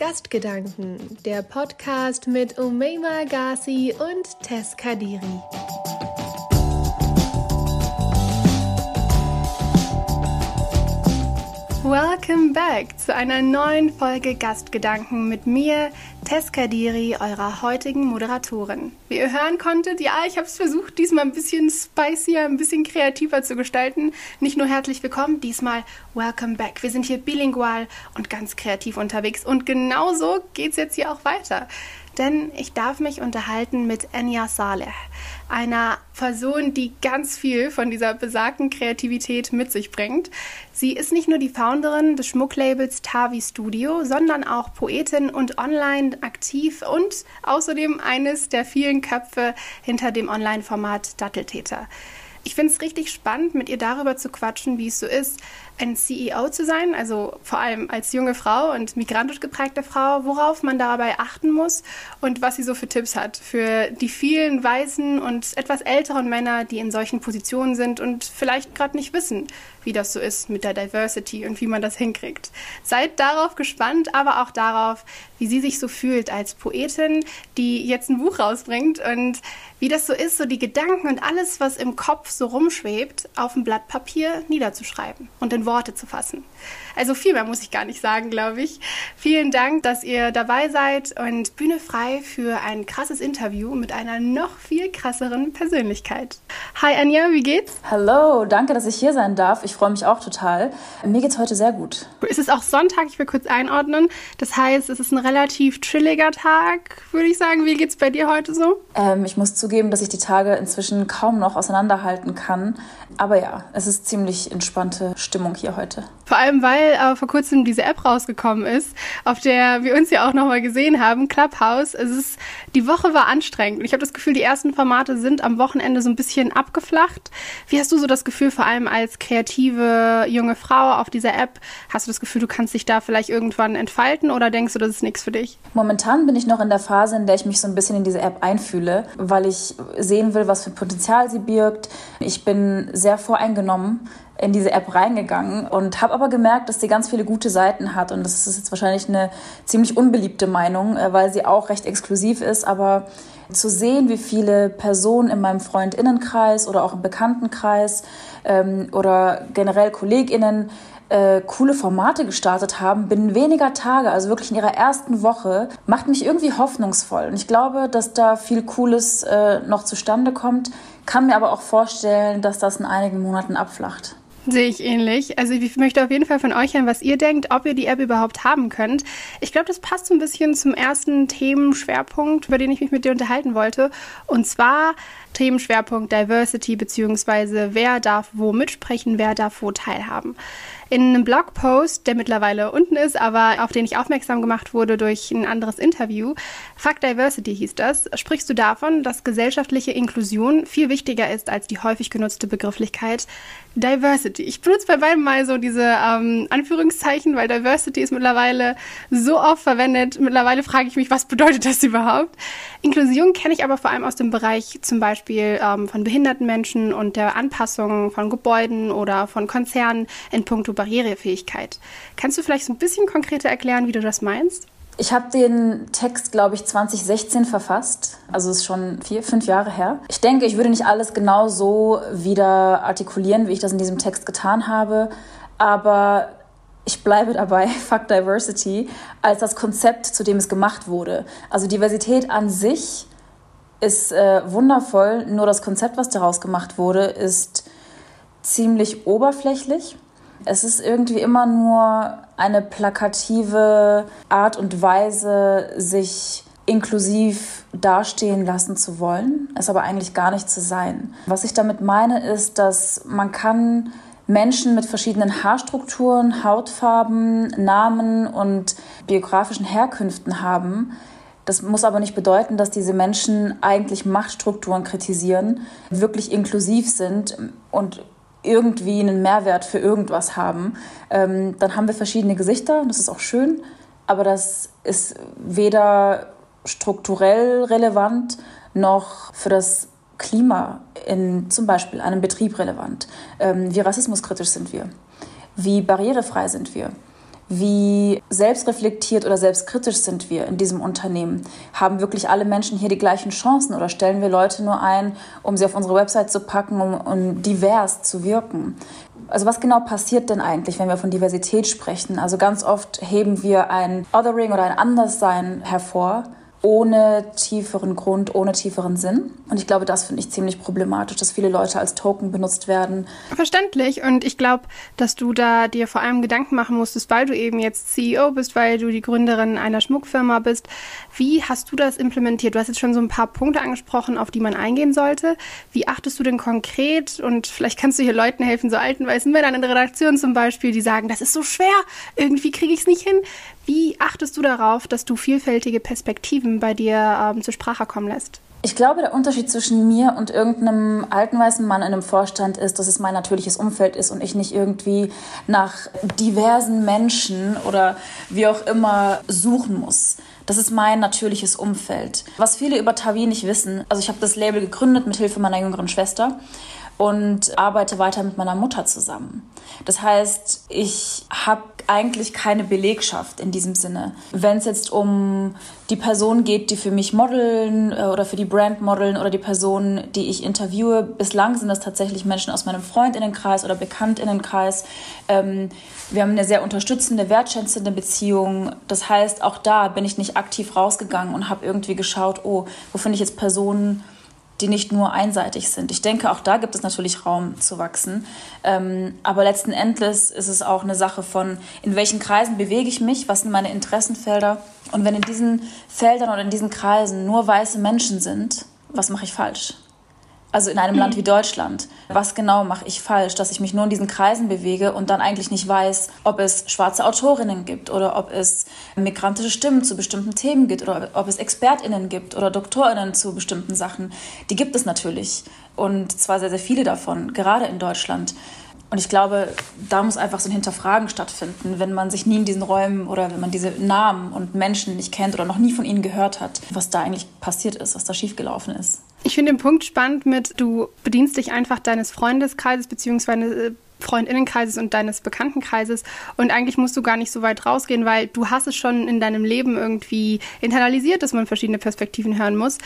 Gastgedanken, der Podcast mit Umeima Ghazi und Tess Kadiri. Welcome back zu einer neuen Folge Gastgedanken mit mir, Tess Kadiri, eurer heutigen Moderatorin. Wie ihr hören konntet, ja, ich habe es versucht, diesmal ein bisschen spicier, ein bisschen kreativer zu gestalten. Nicht nur herzlich willkommen, diesmal welcome back. Wir sind hier bilingual und ganz kreativ unterwegs und genauso geht es jetzt hier auch weiter denn ich darf mich unterhalten mit Enya Saleh, einer Person, die ganz viel von dieser besagten Kreativität mit sich bringt. Sie ist nicht nur die Founderin des Schmucklabels Tavi Studio, sondern auch Poetin und online aktiv und außerdem eines der vielen Köpfe hinter dem Online-Format Datteltäter. Ich finde es richtig spannend, mit ihr darüber zu quatschen, wie es so ist, ein CEO zu sein, also vor allem als junge Frau und migrantisch geprägte Frau, worauf man dabei achten muss und was sie so für Tipps hat für die vielen weißen und etwas älteren Männer, die in solchen Positionen sind und vielleicht gerade nicht wissen, wie das so ist mit der Diversity und wie man das hinkriegt. Seid darauf gespannt, aber auch darauf, wie sie sich so fühlt als Poetin, die jetzt ein Buch rausbringt und wie das so ist, so die Gedanken und alles, was im Kopf so rumschwebt, auf ein Blatt Papier niederzuschreiben und in Worte zu fassen. Also viel mehr muss ich gar nicht sagen, glaube ich. Vielen Dank, dass ihr dabei seid und Bühne frei für ein krasses Interview mit einer noch viel krasseren Persönlichkeit. Hi Anja, wie geht's? Hallo, danke, dass ich hier sein darf. Ich freue mich auch total. Mir geht's heute sehr gut. Es ist auch Sonntag, ich will kurz einordnen. Das heißt, es ist ein relativ chilliger Tag, würde ich sagen. Wie geht's bei dir heute so? Ähm, ich muss zugeben, dass ich die Tage inzwischen kaum noch auseinanderhalten kann. Aber ja, es ist ziemlich entspannte Stimmung hier heute. Vor allem, weil äh, vor kurzem diese App rausgekommen ist, auf der wir uns ja auch nochmal gesehen haben, Clubhouse. Es ist, die Woche war anstrengend ich habe das Gefühl, die ersten Formate sind am Wochenende so ein bisschen abgeflacht. Wie hast du so das Gefühl, vor allem als kreative junge Frau auf dieser App, hast du das Gefühl, du kannst dich da vielleicht irgendwann entfalten oder denkst du, das ist nichts für dich? Momentan bin ich noch in der Phase, in der ich mich so ein bisschen in diese App einfühle, weil ich sehen will, was für Potenzial sie birgt. Ich bin sehr voreingenommen in diese App reingegangen und habe aber gemerkt, dass sie ganz viele gute Seiten hat und das ist jetzt wahrscheinlich eine ziemlich unbeliebte Meinung, äh, weil sie auch recht exklusiv ist, aber zu sehen, wie viele Personen in meinem Freundinnenkreis oder auch im Bekanntenkreis ähm, oder generell Kolleginnen äh, coole Formate gestartet haben, binnen weniger Tage, also wirklich in ihrer ersten Woche, macht mich irgendwie hoffnungsvoll. Und ich glaube, dass da viel Cooles äh, noch zustande kommt, kann mir aber auch vorstellen, dass das in einigen Monaten abflacht. Sehe ich ähnlich. Also ich möchte auf jeden Fall von euch hören, was ihr denkt, ob ihr die App überhaupt haben könnt. Ich glaube, das passt so ein bisschen zum ersten Themenschwerpunkt, über den ich mich mit dir unterhalten wollte. Und zwar Themenschwerpunkt Diversity, beziehungsweise wer darf wo mitsprechen, wer darf wo teilhaben. In einem Blogpost, der mittlerweile unten ist, aber auf den ich aufmerksam gemacht wurde durch ein anderes Interview, Fuck Diversity hieß das, sprichst du davon, dass gesellschaftliche Inklusion viel wichtiger ist als die häufig genutzte Begrifflichkeit Diversity. Ich benutze bei beiden mal so diese ähm, Anführungszeichen, weil Diversity ist mittlerweile so oft verwendet. Mittlerweile frage ich mich, was bedeutet das überhaupt? Inklusion kenne ich aber vor allem aus dem Bereich zum Beispiel ähm, von behinderten Menschen und der Anpassung von Gebäuden oder von Konzernen in puncto Barrierefähigkeit. Kannst du vielleicht so ein bisschen konkreter erklären, wie du das meinst? Ich habe den Text, glaube ich, 2016 verfasst. Also ist schon vier, fünf Jahre her. Ich denke, ich würde nicht alles genau so wieder artikulieren, wie ich das in diesem Text getan habe. Aber ich bleibe dabei, Fuck Diversity, als das Konzept, zu dem es gemacht wurde. Also Diversität an sich ist äh, wundervoll, nur das Konzept, was daraus gemacht wurde, ist ziemlich oberflächlich. Es ist irgendwie immer nur eine plakative Art und Weise, sich inklusiv dastehen lassen zu wollen, es aber eigentlich gar nicht zu sein. Was ich damit meine, ist, dass man kann Menschen mit verschiedenen Haarstrukturen, Hautfarben, Namen und biografischen Herkünften haben. Das muss aber nicht bedeuten, dass diese Menschen eigentlich Machtstrukturen kritisieren, wirklich inklusiv sind und irgendwie einen Mehrwert für irgendwas haben. Ähm, dann haben wir verschiedene Gesichter, das ist auch schön, aber das ist weder strukturell relevant noch für das Klima in zum Beispiel einem Betrieb relevant. Ähm, wie rassismuskritisch sind wir? Wie barrierefrei sind wir? Wie selbstreflektiert oder selbstkritisch sind wir in diesem Unternehmen? Haben wirklich alle Menschen hier die gleichen Chancen oder stellen wir Leute nur ein, um sie auf unsere Website zu packen, um, um divers zu wirken? Also was genau passiert denn eigentlich, wenn wir von Diversität sprechen? Also ganz oft heben wir ein Othering oder ein Anderssein hervor ohne tieferen Grund, ohne tieferen Sinn. Und ich glaube, das finde ich ziemlich problematisch, dass viele Leute als Token benutzt werden. Verständlich. Und ich glaube, dass du da dir vor allem Gedanken machen musstest, weil du eben jetzt CEO bist, weil du die Gründerin einer Schmuckfirma bist. Wie hast du das implementiert? Du hast jetzt schon so ein paar Punkte angesprochen, auf die man eingehen sollte. Wie achtest du denn konkret? Und vielleicht kannst du hier Leuten helfen, so alten weißen Männern in der Redaktion zum Beispiel, die sagen, das ist so schwer, irgendwie kriege ich es nicht hin. Wie achtest du darauf, dass du vielfältige Perspektiven bei dir ähm, zur Sprache kommen lässt? Ich glaube, der Unterschied zwischen mir und irgendeinem alten weißen Mann in einem Vorstand ist, dass es mein natürliches Umfeld ist und ich nicht irgendwie nach diversen Menschen oder wie auch immer suchen muss. Das ist mein natürliches Umfeld. Was viele über Tavi nicht wissen, also ich habe das Label gegründet mit Hilfe meiner jüngeren Schwester und arbeite weiter mit meiner Mutter zusammen. Das heißt, ich habe eigentlich keine Belegschaft in diesem Sinne. Wenn es jetzt um die Person geht, die für mich modeln äh, oder für die Brand modeln oder die Personen, die ich interviewe, bislang sind das tatsächlich Menschen aus meinem Freundinnenkreis oder Bekanntinnenkreis. Ähm, wir haben eine sehr unterstützende, wertschätzende Beziehung. Das heißt, auch da bin ich nicht aktiv rausgegangen und habe irgendwie geschaut, oh, wo finde ich jetzt Personen, die nicht nur einseitig sind. Ich denke, auch da gibt es natürlich Raum zu wachsen. Ähm, aber letzten Endes ist es auch eine Sache von, in welchen Kreisen bewege ich mich, was sind meine Interessenfelder. Und wenn in diesen Feldern oder in diesen Kreisen nur weiße Menschen sind, was mache ich falsch? Also in einem mhm. Land wie Deutschland, was genau mache ich falsch, dass ich mich nur in diesen Kreisen bewege und dann eigentlich nicht weiß, ob es schwarze Autorinnen gibt oder ob es migrantische Stimmen zu bestimmten Themen gibt oder ob es Expertinnen gibt oder Doktorinnen zu bestimmten Sachen. Die gibt es natürlich und zwar sehr, sehr viele davon, gerade in Deutschland. Und ich glaube, da muss einfach so ein Hinterfragen stattfinden, wenn man sich nie in diesen Räumen oder wenn man diese Namen und Menschen nicht kennt oder noch nie von ihnen gehört hat, was da eigentlich passiert ist, was da schiefgelaufen ist. Ich finde den Punkt spannend mit, du bedienst dich einfach deines Freundeskreises beziehungsweise äh, Freundinnenkreises und deines Bekanntenkreises und eigentlich musst du gar nicht so weit rausgehen, weil du hast es schon in deinem Leben irgendwie internalisiert, dass man verschiedene Perspektiven hören muss.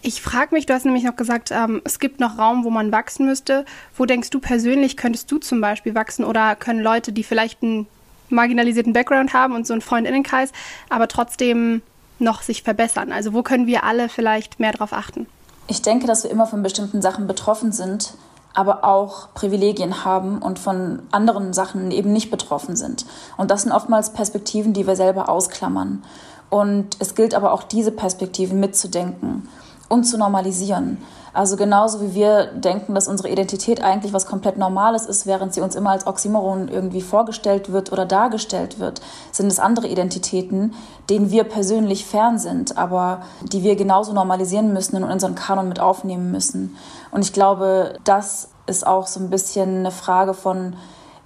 Ich frage mich, du hast nämlich noch gesagt, ähm, es gibt noch Raum, wo man wachsen müsste. Wo denkst du persönlich, könntest du zum Beispiel wachsen oder können Leute, die vielleicht einen marginalisierten Background haben und so einen Freundinnenkreis, aber trotzdem noch sich verbessern? Also wo können wir alle vielleicht mehr darauf achten? Ich denke, dass wir immer von bestimmten Sachen betroffen sind, aber auch Privilegien haben und von anderen Sachen eben nicht betroffen sind. Und das sind oftmals Perspektiven, die wir selber ausklammern. Und es gilt aber auch diese Perspektiven mitzudenken und zu normalisieren. Also genauso wie wir denken, dass unsere Identität eigentlich was komplett Normales ist, während sie uns immer als Oxymoron irgendwie vorgestellt wird oder dargestellt wird, sind es andere Identitäten, denen wir persönlich fern sind, aber die wir genauso normalisieren müssen und in unseren Kanon mit aufnehmen müssen. Und ich glaube, das ist auch so ein bisschen eine Frage von,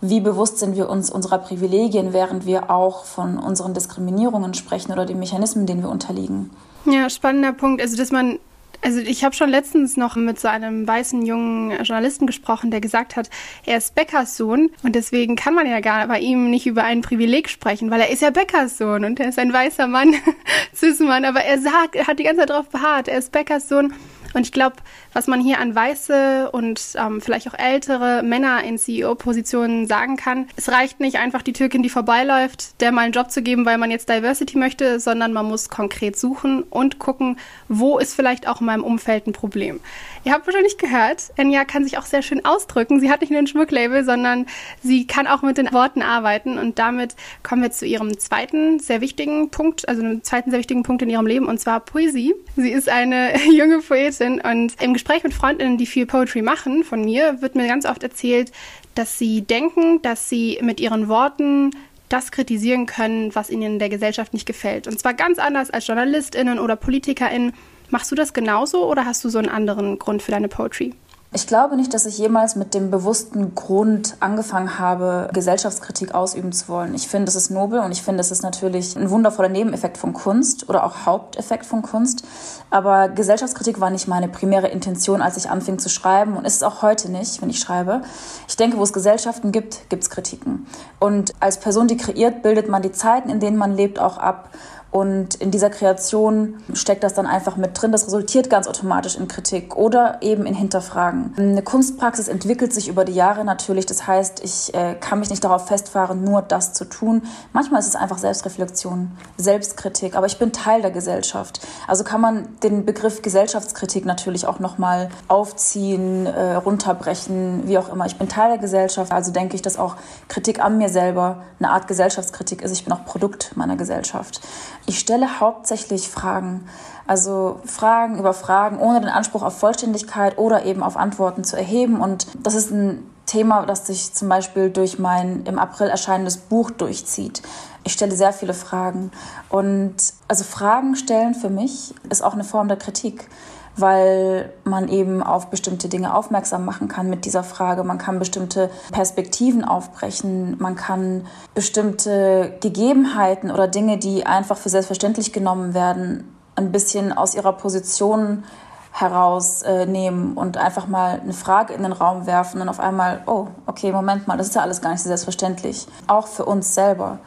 wie bewusst sind wir uns unserer Privilegien, während wir auch von unseren Diskriminierungen sprechen oder den Mechanismen, denen wir unterliegen. Ja, spannender Punkt. Also, dass man also ich habe schon letztens noch mit so einem weißen jungen Journalisten gesprochen, der gesagt hat, er ist Bäckers Sohn und deswegen kann man ja gar bei ihm nicht über ein Privileg sprechen, weil er ist ja Bäckers Sohn und er ist ein weißer Mann, Cis-Mann, aber er sagt, er hat die ganze Zeit darauf beharrt, er ist Bäckers Sohn und ich glaube, was man hier an weiße und ähm, vielleicht auch ältere Männer in CEO-Positionen sagen kann, es reicht nicht einfach die Türkin, die vorbeiläuft, der mal einen Job zu geben, weil man jetzt Diversity möchte, sondern man muss konkret suchen und gucken, wo ist vielleicht auch in meinem Umfeld ein Problem. Ihr habt wahrscheinlich gehört, Enya kann sich auch sehr schön ausdrücken. Sie hat nicht nur ein Schmucklabel, sondern sie kann auch mit den Worten arbeiten. Und damit kommen wir zu ihrem zweiten sehr wichtigen Punkt, also einem zweiten sehr wichtigen Punkt in ihrem Leben, und zwar Poesie. Sie ist eine junge Poetin und im Gespräch mit Freundinnen, die viel Poetry machen, von mir, wird mir ganz oft erzählt, dass sie denken, dass sie mit ihren Worten das kritisieren können, was ihnen in der Gesellschaft nicht gefällt. Und zwar ganz anders als JournalistInnen oder PolitikerInnen. Machst du das genauso oder hast du so einen anderen Grund für deine Poetry? Ich glaube nicht, dass ich jemals mit dem bewussten Grund angefangen habe, Gesellschaftskritik ausüben zu wollen. Ich finde, es ist nobel und ich finde, es ist natürlich ein wundervoller Nebeneffekt von Kunst oder auch Haupteffekt von Kunst. Aber Gesellschaftskritik war nicht meine primäre Intention, als ich anfing zu schreiben und ist es auch heute nicht, wenn ich schreibe. Ich denke, wo es Gesellschaften gibt, gibt es Kritiken. Und als Person, die kreiert, bildet man die Zeiten, in denen man lebt, auch ab. Und in dieser Kreation steckt das dann einfach mit drin. Das resultiert ganz automatisch in Kritik oder eben in Hinterfragen. Eine Kunstpraxis entwickelt sich über die Jahre natürlich. Das heißt, ich äh, kann mich nicht darauf festfahren, nur das zu tun. Manchmal ist es einfach Selbstreflexion, Selbstkritik. Aber ich bin Teil der Gesellschaft. Also kann man den Begriff Gesellschaftskritik natürlich auch nochmal aufziehen, äh, runterbrechen, wie auch immer. Ich bin Teil der Gesellschaft. Also denke ich, dass auch Kritik an mir selber eine Art Gesellschaftskritik ist. Ich bin auch Produkt meiner Gesellschaft. Ich stelle hauptsächlich Fragen. Also Fragen über Fragen, ohne den Anspruch auf Vollständigkeit oder eben auf Antworten zu erheben. Und das ist ein Thema, das sich zum Beispiel durch mein im April erscheinendes Buch durchzieht. Ich stelle sehr viele Fragen. Und also Fragen stellen für mich ist auch eine Form der Kritik weil man eben auf bestimmte Dinge aufmerksam machen kann mit dieser Frage. Man kann bestimmte Perspektiven aufbrechen, man kann bestimmte Gegebenheiten oder Dinge, die einfach für selbstverständlich genommen werden, ein bisschen aus ihrer Position herausnehmen äh, und einfach mal eine Frage in den Raum werfen und auf einmal, oh, okay, Moment mal, das ist ja alles gar nicht so selbstverständlich. Auch für uns selber.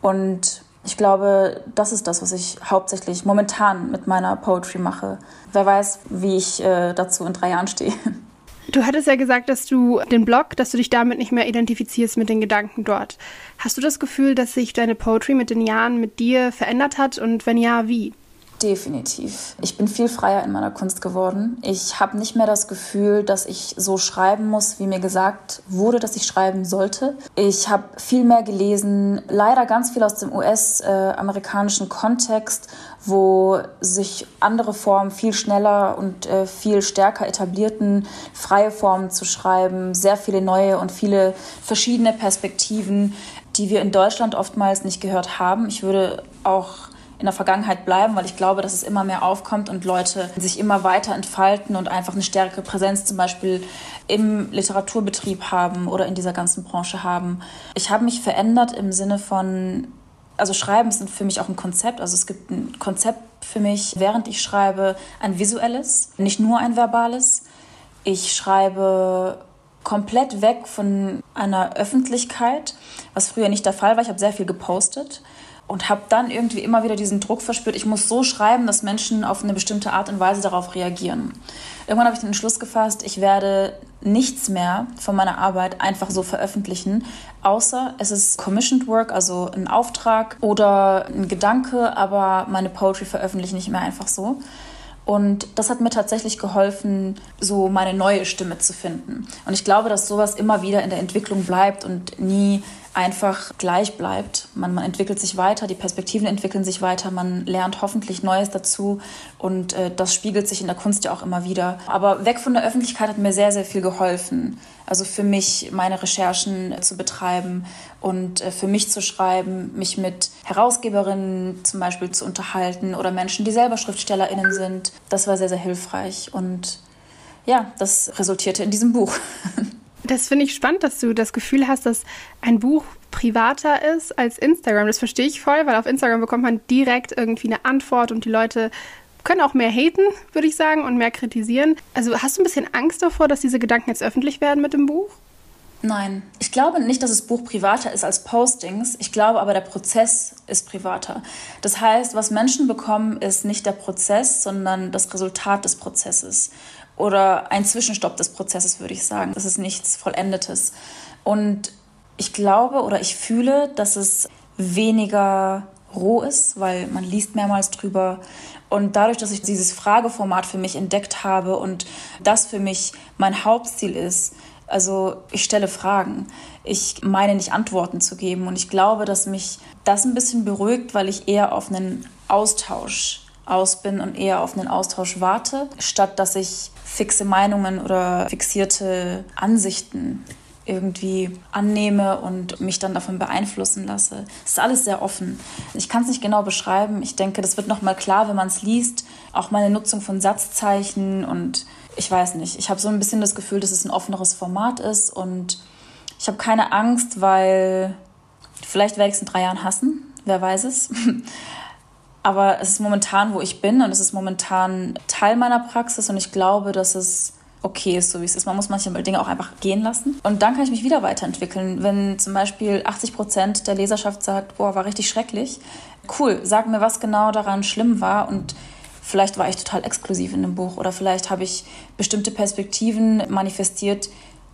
Und ich glaube, das ist das, was ich hauptsächlich momentan mit meiner Poetry mache. Wer weiß, wie ich äh, dazu in drei Jahren stehe. Du hattest ja gesagt, dass du den Blog, dass du dich damit nicht mehr identifizierst mit den Gedanken dort. Hast du das Gefühl, dass sich deine Poetry mit den Jahren mit dir verändert hat und wenn ja, wie? Definitiv. Ich bin viel freier in meiner Kunst geworden. Ich habe nicht mehr das Gefühl, dass ich so schreiben muss, wie mir gesagt wurde, dass ich schreiben sollte. Ich habe viel mehr gelesen, leider ganz viel aus dem US-amerikanischen Kontext, wo sich andere Formen viel schneller und äh, viel stärker etablierten, freie Formen zu schreiben, sehr viele neue und viele verschiedene Perspektiven, die wir in Deutschland oftmals nicht gehört haben. Ich würde auch in der Vergangenheit bleiben, weil ich glaube, dass es immer mehr aufkommt und Leute sich immer weiter entfalten und einfach eine stärkere Präsenz zum Beispiel im Literaturbetrieb haben oder in dieser ganzen Branche haben. Ich habe mich verändert im Sinne von, also Schreiben ist für mich auch ein Konzept. Also es gibt ein Konzept für mich, während ich schreibe, ein visuelles, nicht nur ein verbales. Ich schreibe komplett weg von einer Öffentlichkeit, was früher nicht der Fall war. Ich habe sehr viel gepostet und habe dann irgendwie immer wieder diesen Druck verspürt, ich muss so schreiben, dass Menschen auf eine bestimmte Art und Weise darauf reagieren. Irgendwann habe ich den Entschluss gefasst, ich werde nichts mehr von meiner Arbeit einfach so veröffentlichen, außer es ist Commissioned Work, also ein Auftrag oder ein Gedanke, aber meine Poetry veröffentliche ich nicht mehr einfach so. Und das hat mir tatsächlich geholfen, so meine neue Stimme zu finden. Und ich glaube, dass sowas immer wieder in der Entwicklung bleibt und nie einfach gleich bleibt. Man, man entwickelt sich weiter, die Perspektiven entwickeln sich weiter, man lernt hoffentlich Neues dazu und äh, das spiegelt sich in der Kunst ja auch immer wieder. Aber weg von der Öffentlichkeit hat mir sehr, sehr viel geholfen. Also für mich meine Recherchen zu betreiben und äh, für mich zu schreiben, mich mit Herausgeberinnen zum Beispiel zu unterhalten oder Menschen, die selber SchriftstellerInnen sind. Das war sehr, sehr hilfreich und ja, das resultierte in diesem Buch. Das finde ich spannend, dass du das Gefühl hast, dass ein Buch privater ist als Instagram. Das verstehe ich voll, weil auf Instagram bekommt man direkt irgendwie eine Antwort und die Leute können auch mehr haten, würde ich sagen, und mehr kritisieren. Also hast du ein bisschen Angst davor, dass diese Gedanken jetzt öffentlich werden mit dem Buch? Nein, ich glaube nicht, dass das Buch privater ist als Postings. Ich glaube aber, der Prozess ist privater. Das heißt, was Menschen bekommen, ist nicht der Prozess, sondern das Resultat des Prozesses oder ein Zwischenstopp des Prozesses, würde ich sagen. Das ist nichts Vollendetes. Und ich glaube oder ich fühle, dass es weniger roh ist, weil man liest mehrmals drüber. Und dadurch, dass ich dieses Frageformat für mich entdeckt habe und das für mich mein Hauptziel ist, also ich stelle Fragen. Ich meine nicht Antworten zu geben. Und ich glaube, dass mich das ein bisschen beruhigt, weil ich eher auf einen Austausch aus bin und eher auf einen Austausch warte, statt dass ich fixe Meinungen oder fixierte Ansichten irgendwie annehme und mich dann davon beeinflussen lasse. Es ist alles sehr offen. Ich kann es nicht genau beschreiben. Ich denke, das wird nochmal klar, wenn man es liest. Auch meine Nutzung von Satzzeichen und ich weiß nicht. Ich habe so ein bisschen das Gefühl, dass es ein offeneres Format ist und ich habe keine Angst, weil vielleicht werde ich es in drei Jahren hassen. Wer weiß es. Aber es ist momentan, wo ich bin und es ist momentan Teil meiner Praxis und ich glaube, dass es okay ist, so wie es ist. Man muss manchmal Dinge auch einfach gehen lassen. Und dann kann ich mich wieder weiterentwickeln. Wenn zum Beispiel 80 Prozent der Leserschaft sagt, boah, war richtig schrecklich, cool, sag mir, was genau daran schlimm war und vielleicht war ich total exklusiv in dem Buch oder vielleicht habe ich bestimmte Perspektiven manifestiert,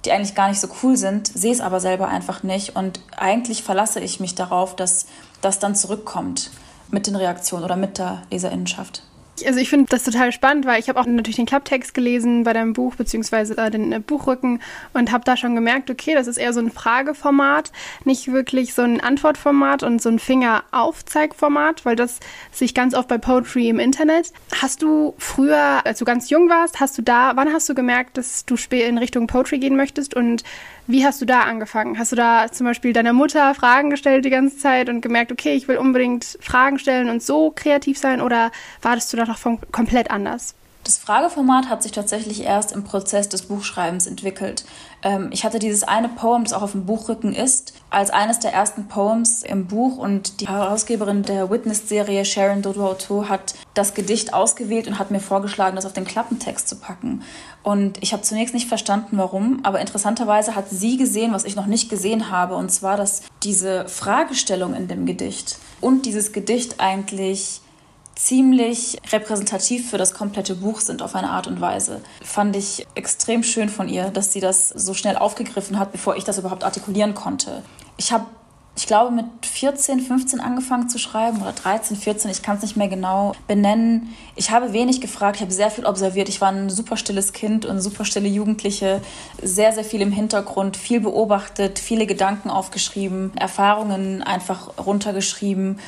die eigentlich gar nicht so cool sind, sehe es aber selber einfach nicht und eigentlich verlasse ich mich darauf, dass das dann zurückkommt mit den Reaktionen oder mit der Leserinnenschaft. Also ich finde das total spannend, weil ich habe auch natürlich den Klapptext gelesen bei deinem Buch beziehungsweise äh, den äh, Buchrücken und habe da schon gemerkt, okay, das ist eher so ein Frageformat, nicht wirklich so ein Antwortformat und so ein Fingeraufzeigformat, weil das sich ganz oft bei Poetry im Internet. Hast du früher, als du ganz jung warst, hast du da, wann hast du gemerkt, dass du in Richtung Poetry gehen möchtest und wie hast du da angefangen? Hast du da zum Beispiel deiner Mutter Fragen gestellt die ganze Zeit und gemerkt, okay, ich will unbedingt Fragen stellen und so kreativ sein oder wartest du da noch komplett anders? Das Frageformat hat sich tatsächlich erst im Prozess des Buchschreibens entwickelt. Ähm, ich hatte dieses eine Poem, das auch auf dem Buchrücken ist, als eines der ersten Poems im Buch und die Herausgeberin der Witness-Serie Sharon Dodo hat das Gedicht ausgewählt und hat mir vorgeschlagen, das auf den Klappentext zu packen. Und ich habe zunächst nicht verstanden, warum, aber interessanterweise hat sie gesehen, was ich noch nicht gesehen habe, und zwar, dass diese Fragestellung in dem Gedicht und dieses Gedicht eigentlich ziemlich repräsentativ für das komplette Buch sind auf eine Art und Weise. Fand ich extrem schön von ihr, dass sie das so schnell aufgegriffen hat, bevor ich das überhaupt artikulieren konnte. Ich habe, ich glaube, mit 14, 15 angefangen zu schreiben oder 13, 14, ich kann es nicht mehr genau benennen. Ich habe wenig gefragt, ich habe sehr viel observiert. Ich war ein super stilles Kind und super stille Jugendliche, sehr, sehr viel im Hintergrund, viel beobachtet, viele Gedanken aufgeschrieben, Erfahrungen einfach runtergeschrieben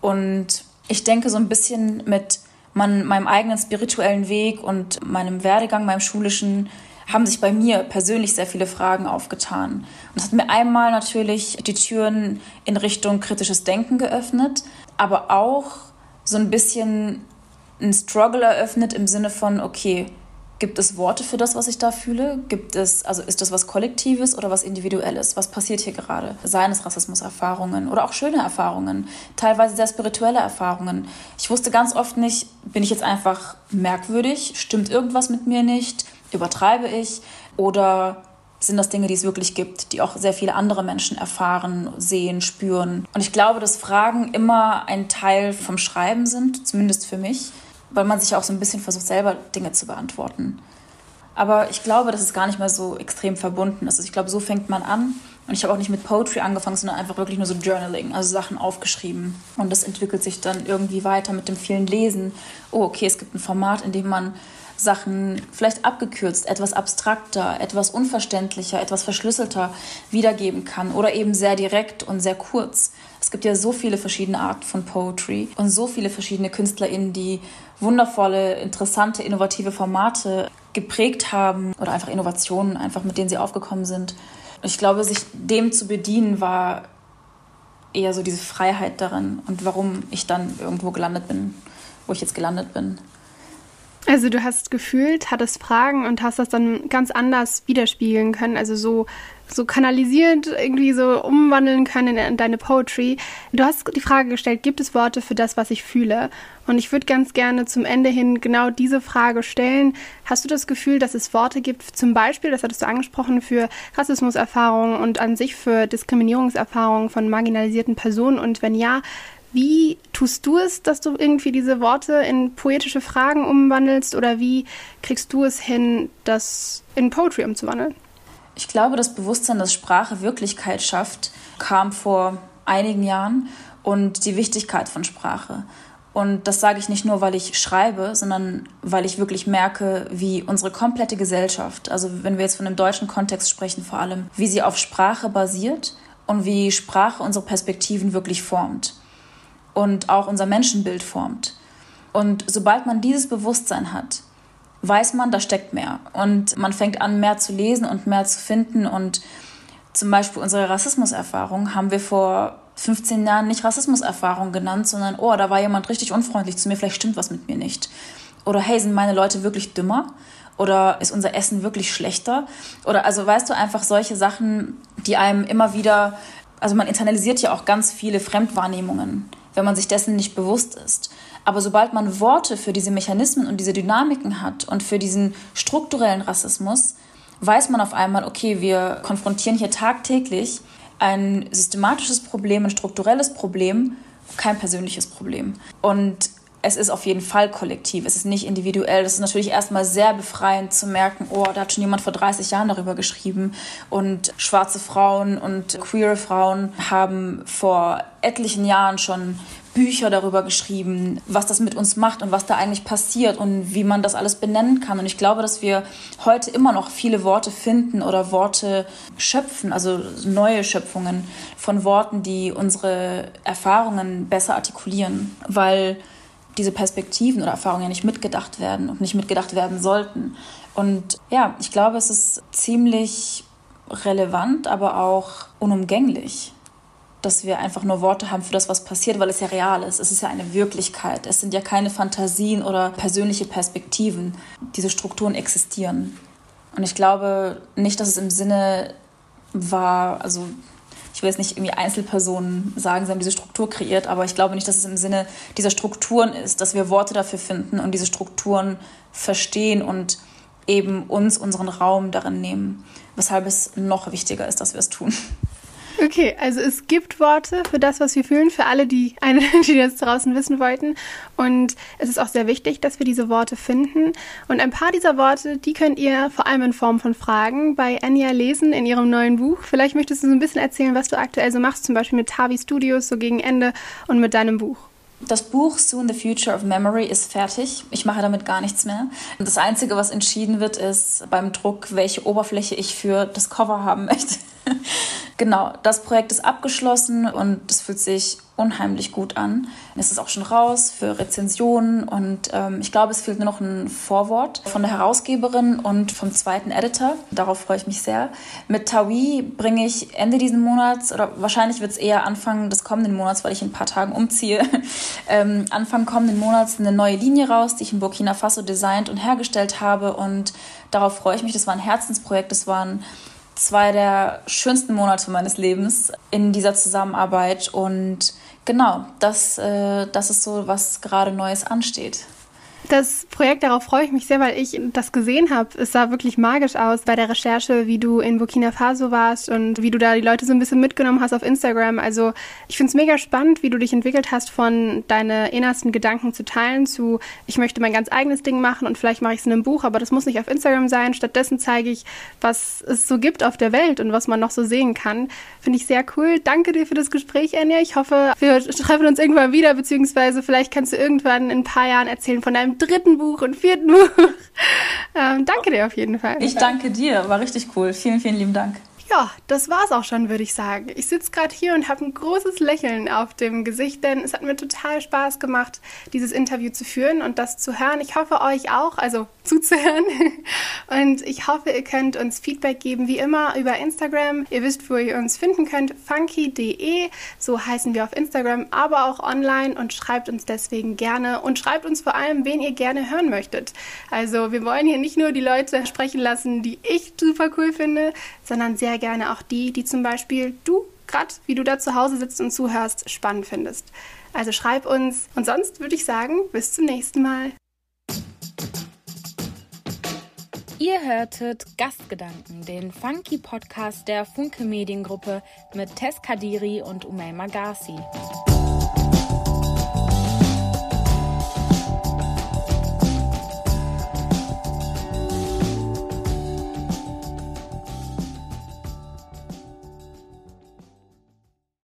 und ich denke so ein bisschen mit man, meinem eigenen spirituellen Weg und meinem Werdegang, meinem schulischen, haben sich bei mir persönlich sehr viele Fragen aufgetan. Und das hat mir einmal natürlich die Türen in Richtung kritisches Denken geöffnet, aber auch so ein bisschen ein Struggle eröffnet im Sinne von, okay, Gibt es Worte für das, was ich da fühle? Gibt es, also ist das was Kollektives oder was Individuelles? Was passiert hier gerade? Seien es Rassismuserfahrungen oder auch schöne Erfahrungen, teilweise sehr spirituelle Erfahrungen. Ich wusste ganz oft nicht, bin ich jetzt einfach merkwürdig? Stimmt irgendwas mit mir nicht? Übertreibe ich? Oder sind das Dinge, die es wirklich gibt, die auch sehr viele andere Menschen erfahren, sehen, spüren? Und ich glaube, dass Fragen immer ein Teil vom Schreiben sind, zumindest für mich weil man sich auch so ein bisschen versucht, selber Dinge zu beantworten. Aber ich glaube, dass es gar nicht mehr so extrem verbunden ist. Also ich glaube, so fängt man an. Und ich habe auch nicht mit Poetry angefangen, sondern einfach wirklich nur so Journaling, also Sachen aufgeschrieben. Und das entwickelt sich dann irgendwie weiter mit dem vielen Lesen. Oh, okay, es gibt ein Format, in dem man Sachen vielleicht abgekürzt, etwas abstrakter, etwas unverständlicher, etwas verschlüsselter wiedergeben kann oder eben sehr direkt und sehr kurz. Es gibt ja so viele verschiedene Arten von Poetry und so viele verschiedene KünstlerInnen, die wundervolle, interessante, innovative Formate geprägt haben oder einfach Innovationen, einfach mit denen sie aufgekommen sind. Ich glaube, sich dem zu bedienen war eher so diese Freiheit darin und warum ich dann irgendwo gelandet bin, wo ich jetzt gelandet bin. Also du hast gefühlt, hattest Fragen und hast das dann ganz anders widerspiegeln können, also so so kanalisiert irgendwie so umwandeln können in deine Poetry. Du hast die Frage gestellt, gibt es Worte für das, was ich fühle? Und ich würde ganz gerne zum Ende hin genau diese Frage stellen. Hast du das Gefühl, dass es Worte gibt, zum Beispiel, das hattest du angesprochen, für Rassismuserfahrungen und an sich für Diskriminierungserfahrungen von marginalisierten Personen? Und wenn ja, wie tust du es, dass du irgendwie diese Worte in poetische Fragen umwandelst oder wie kriegst du es hin, das in Poetry umzuwandeln? Ich glaube, das Bewusstsein, dass Sprache Wirklichkeit schafft, kam vor einigen Jahren und die Wichtigkeit von Sprache. Und das sage ich nicht nur, weil ich schreibe, sondern weil ich wirklich merke, wie unsere komplette Gesellschaft, also wenn wir jetzt von dem deutschen Kontext sprechen vor allem, wie sie auf Sprache basiert und wie Sprache unsere Perspektiven wirklich formt und auch unser Menschenbild formt. Und sobald man dieses Bewusstsein hat, weiß man, da steckt mehr. Und man fängt an, mehr zu lesen und mehr zu finden und Zum Beispiel unsere Rassismuserfahrung haben wir vor 15 Jahren nicht Rassismuserfahrung genannt, sondern, oh, da war jemand richtig unfreundlich zu mir, vielleicht stimmt was mit mir nicht. Oder hey, sind meine Leute wirklich dümmer? Oder ist unser Essen wirklich schlechter? Oder also weißt du einfach solche Sachen, die einem immer wieder, also man internalisiert ja auch ganz viele Fremdwahrnehmungen, wenn man sich dessen nicht bewusst ist. Aber sobald man Worte für diese Mechanismen und diese Dynamiken hat und für diesen strukturellen Rassismus, weiß man auf einmal, okay, wir konfrontieren hier tagtäglich ein systematisches Problem, ein strukturelles Problem, kein persönliches Problem. Und es ist auf jeden Fall kollektiv, es ist nicht individuell. Das ist natürlich erstmal sehr befreiend zu merken, oh, da hat schon jemand vor 30 Jahren darüber geschrieben. Und schwarze Frauen und queere Frauen haben vor etlichen Jahren schon Bücher darüber geschrieben, was das mit uns macht und was da eigentlich passiert und wie man das alles benennen kann. Und ich glaube, dass wir heute immer noch viele Worte finden oder Worte schöpfen, also neue Schöpfungen von Worten, die unsere Erfahrungen besser artikulieren, weil diese Perspektiven oder Erfahrungen ja nicht mitgedacht werden und nicht mitgedacht werden sollten. Und ja, ich glaube, es ist ziemlich relevant, aber auch unumgänglich, dass wir einfach nur Worte haben für das, was passiert, weil es ja real ist. Es ist ja eine Wirklichkeit. Es sind ja keine Fantasien oder persönliche Perspektiven. Diese Strukturen existieren. Und ich glaube nicht, dass es im Sinne war, also ich will jetzt nicht irgendwie Einzelpersonen sagen, sie haben diese Struktur kreiert, aber ich glaube nicht, dass es im Sinne dieser Strukturen ist, dass wir Worte dafür finden und diese Strukturen verstehen und eben uns unseren Raum darin nehmen, weshalb es noch wichtiger ist, dass wir es tun. Okay, also es gibt Worte für das, was wir fühlen, für alle, die, eine, die das draußen wissen wollten. Und es ist auch sehr wichtig, dass wir diese Worte finden. Und ein paar dieser Worte, die könnt ihr vor allem in Form von Fragen bei Anya lesen in ihrem neuen Buch. Vielleicht möchtest du so ein bisschen erzählen, was du aktuell so machst, zum Beispiel mit Tavi Studios so gegen Ende und mit deinem Buch. Das Buch Soon the Future of Memory ist fertig. Ich mache damit gar nichts mehr. Das Einzige, was entschieden wird, ist beim Druck, welche Oberfläche ich für das Cover haben möchte. genau, das Projekt ist abgeschlossen und es fühlt sich unheimlich gut an. Es ist auch schon raus für Rezensionen und ähm, ich glaube, es fehlt nur noch ein Vorwort von der Herausgeberin und vom zweiten Editor. Darauf freue ich mich sehr. Mit Tawi bringe ich Ende diesen Monats oder wahrscheinlich wird es eher Anfang des kommenden Monats, weil ich in ein paar Tagen umziehe, ähm, Anfang kommenden Monats eine neue Linie raus, die ich in Burkina Faso designt und hergestellt habe und darauf freue ich mich. Das war ein Herzensprojekt, das waren zwei der schönsten Monate meines Lebens in dieser Zusammenarbeit und genau, das, äh, das ist so, was gerade Neues ansteht. Das Projekt, darauf freue ich mich sehr, weil ich das gesehen habe. Es sah wirklich magisch aus bei der Recherche, wie du in Burkina Faso warst und wie du da die Leute so ein bisschen mitgenommen hast auf Instagram. Also ich finde es mega spannend, wie du dich entwickelt hast, von deine innersten Gedanken zu teilen zu, ich möchte mein ganz eigenes Ding machen und vielleicht mache ich es in einem Buch, aber das muss nicht auf Instagram sein. Stattdessen zeige ich, was es so gibt auf der Welt und was man noch so sehen kann. Finde ich sehr cool. Danke dir für das Gespräch, Anja. Ich hoffe, wir treffen uns irgendwann wieder, beziehungsweise vielleicht kannst du irgendwann in ein paar Jahren erzählen von deinem dritten Buch und vierten Buch. Ähm, danke dir auf jeden Fall. Ich danke dir, war richtig cool. Vielen, vielen lieben Dank. Ja, das war's auch schon, würde ich sagen. Ich sitze gerade hier und habe ein großes Lächeln auf dem Gesicht, denn es hat mir total Spaß gemacht, dieses Interview zu führen und das zu hören. Ich hoffe euch auch, also zuzuhören. Und ich hoffe, ihr könnt uns Feedback geben, wie immer über Instagram. Ihr wisst, wo ihr uns finden könnt, funky.de, so heißen wir auf Instagram, aber auch online und schreibt uns deswegen gerne und schreibt uns vor allem, wen ihr gerne hören möchtet. Also wir wollen hier nicht nur die Leute sprechen lassen, die ich super cool finde, sondern sehr gerne auch die, die zum Beispiel du gerade, wie du da zu Hause sitzt und zuhörst, spannend findest. Also schreib uns und sonst würde ich sagen, bis zum nächsten Mal. Ihr hörtet Gastgedanken, den Funky Podcast der Funke Mediengruppe mit Tess Kadiri und Umay Magasi.